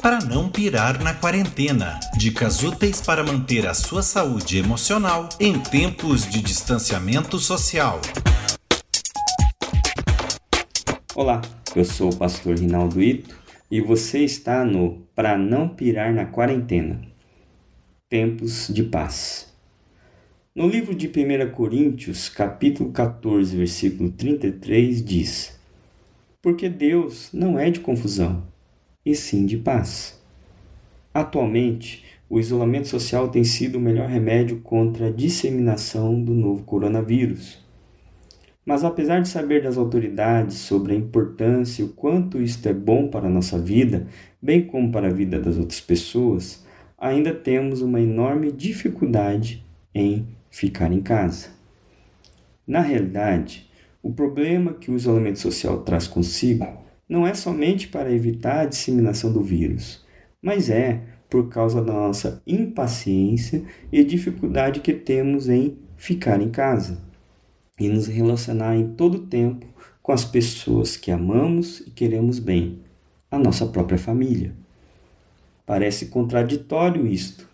para não pirar na quarentena. Dicas úteis para manter a sua saúde emocional em tempos de distanciamento social. Olá, eu sou o pastor Rinaldo Ito e você está no Para Não Pirar na Quarentena Tempos de Paz. No livro de 1 Coríntios, capítulo 14, versículo 33, diz: Porque Deus não é de confusão e sim de paz. Atualmente, o isolamento social tem sido o melhor remédio contra a disseminação do novo coronavírus. Mas apesar de saber das autoridades sobre a importância e o quanto isto é bom para a nossa vida, bem como para a vida das outras pessoas, ainda temos uma enorme dificuldade em ficar em casa. Na realidade, o problema que o isolamento social traz consigo não é somente para evitar a disseminação do vírus, mas é por causa da nossa impaciência e dificuldade que temos em ficar em casa e nos relacionar em todo o tempo com as pessoas que amamos e queremos bem, a nossa própria família. Parece contraditório isto,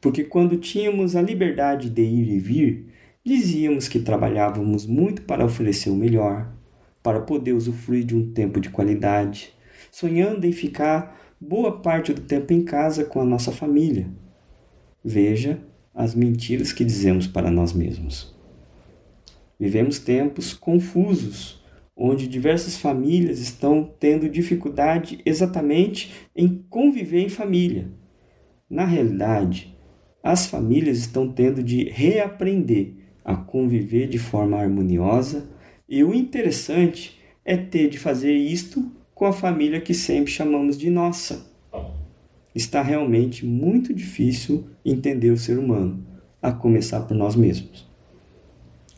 porque quando tínhamos a liberdade de ir e vir, dizíamos que trabalhávamos muito para oferecer o melhor, para poder usufruir de um tempo de qualidade, sonhando em ficar boa parte do tempo em casa com a nossa família. Veja as mentiras que dizemos para nós mesmos. Vivemos tempos confusos, onde diversas famílias estão tendo dificuldade exatamente em conviver em família. Na realidade, as famílias estão tendo de reaprender a conviver de forma harmoniosa e o interessante é ter de fazer isto com a família que sempre chamamos de nossa. Está realmente muito difícil entender o ser humano, a começar por nós mesmos.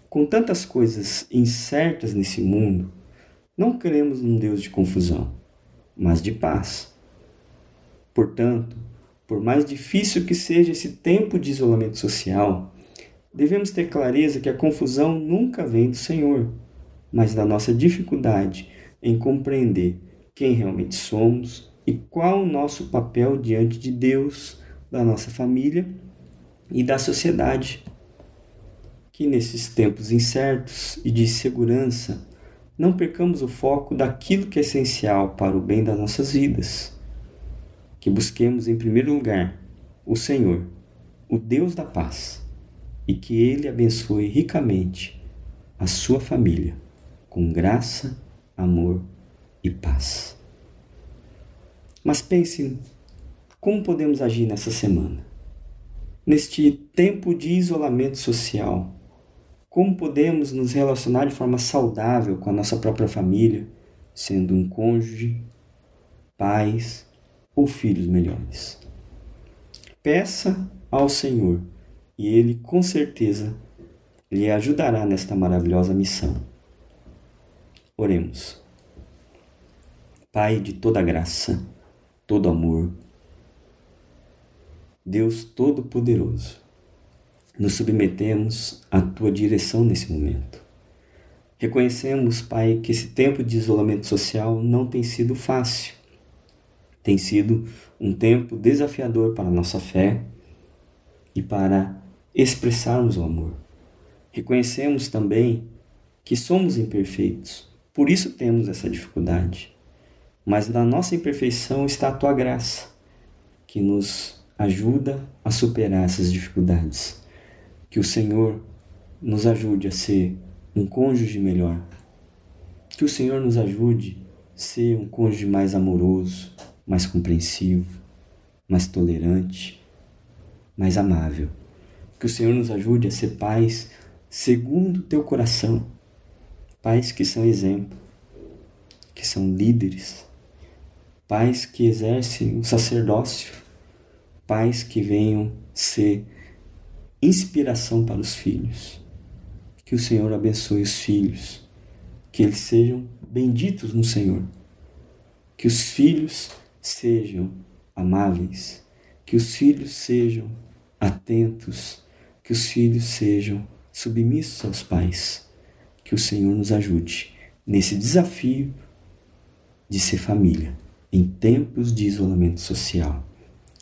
Com tantas coisas incertas nesse mundo, não queremos um Deus de confusão, mas de paz. Portanto, por mais difícil que seja esse tempo de isolamento social, devemos ter clareza que a confusão nunca vem do Senhor mas da nossa dificuldade em compreender quem realmente somos e qual o nosso papel diante de Deus, da nossa família e da sociedade. Que nesses tempos incertos e de insegurança não percamos o foco daquilo que é essencial para o bem das nossas vidas. Que busquemos em primeiro lugar o Senhor, o Deus da paz, e que Ele abençoe ricamente a sua família com graça, amor e paz. Mas pense como podemos agir nessa semana. Neste tempo de isolamento social, como podemos nos relacionar de forma saudável com a nossa própria família, sendo um cônjuge, pais ou filhos melhores? Peça ao Senhor e Ele com certeza lhe ajudará nesta maravilhosa missão. Oremos. Pai de toda graça, todo amor, Deus Todo-Poderoso, nos submetemos à tua direção nesse momento. Reconhecemos, Pai, que esse tempo de isolamento social não tem sido fácil. Tem sido um tempo desafiador para a nossa fé e para expressarmos o amor. Reconhecemos também que somos imperfeitos por isso temos essa dificuldade. Mas na nossa imperfeição está a tua graça, que nos ajuda a superar essas dificuldades. Que o Senhor nos ajude a ser um cônjuge melhor. Que o Senhor nos ajude a ser um cônjuge mais amoroso, mais compreensivo, mais tolerante, mais amável. Que o Senhor nos ajude a ser pais segundo o teu coração pais que são exemplo, que são líderes, pais que exercem o sacerdócio, pais que venham ser inspiração para os filhos. Que o Senhor abençoe os filhos, que eles sejam benditos no Senhor, que os filhos sejam amáveis, que os filhos sejam atentos, que os filhos sejam submissos aos pais que o Senhor nos ajude nesse desafio de ser família. em tempos de isolamento social.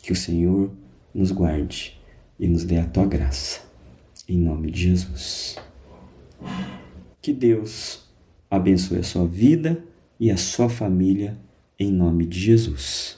Que o Senhor nos guarde e nos dê a tua graça. Em nome de Jesus. Que Deus abençoe a sua vida e a sua família, em nome de Jesus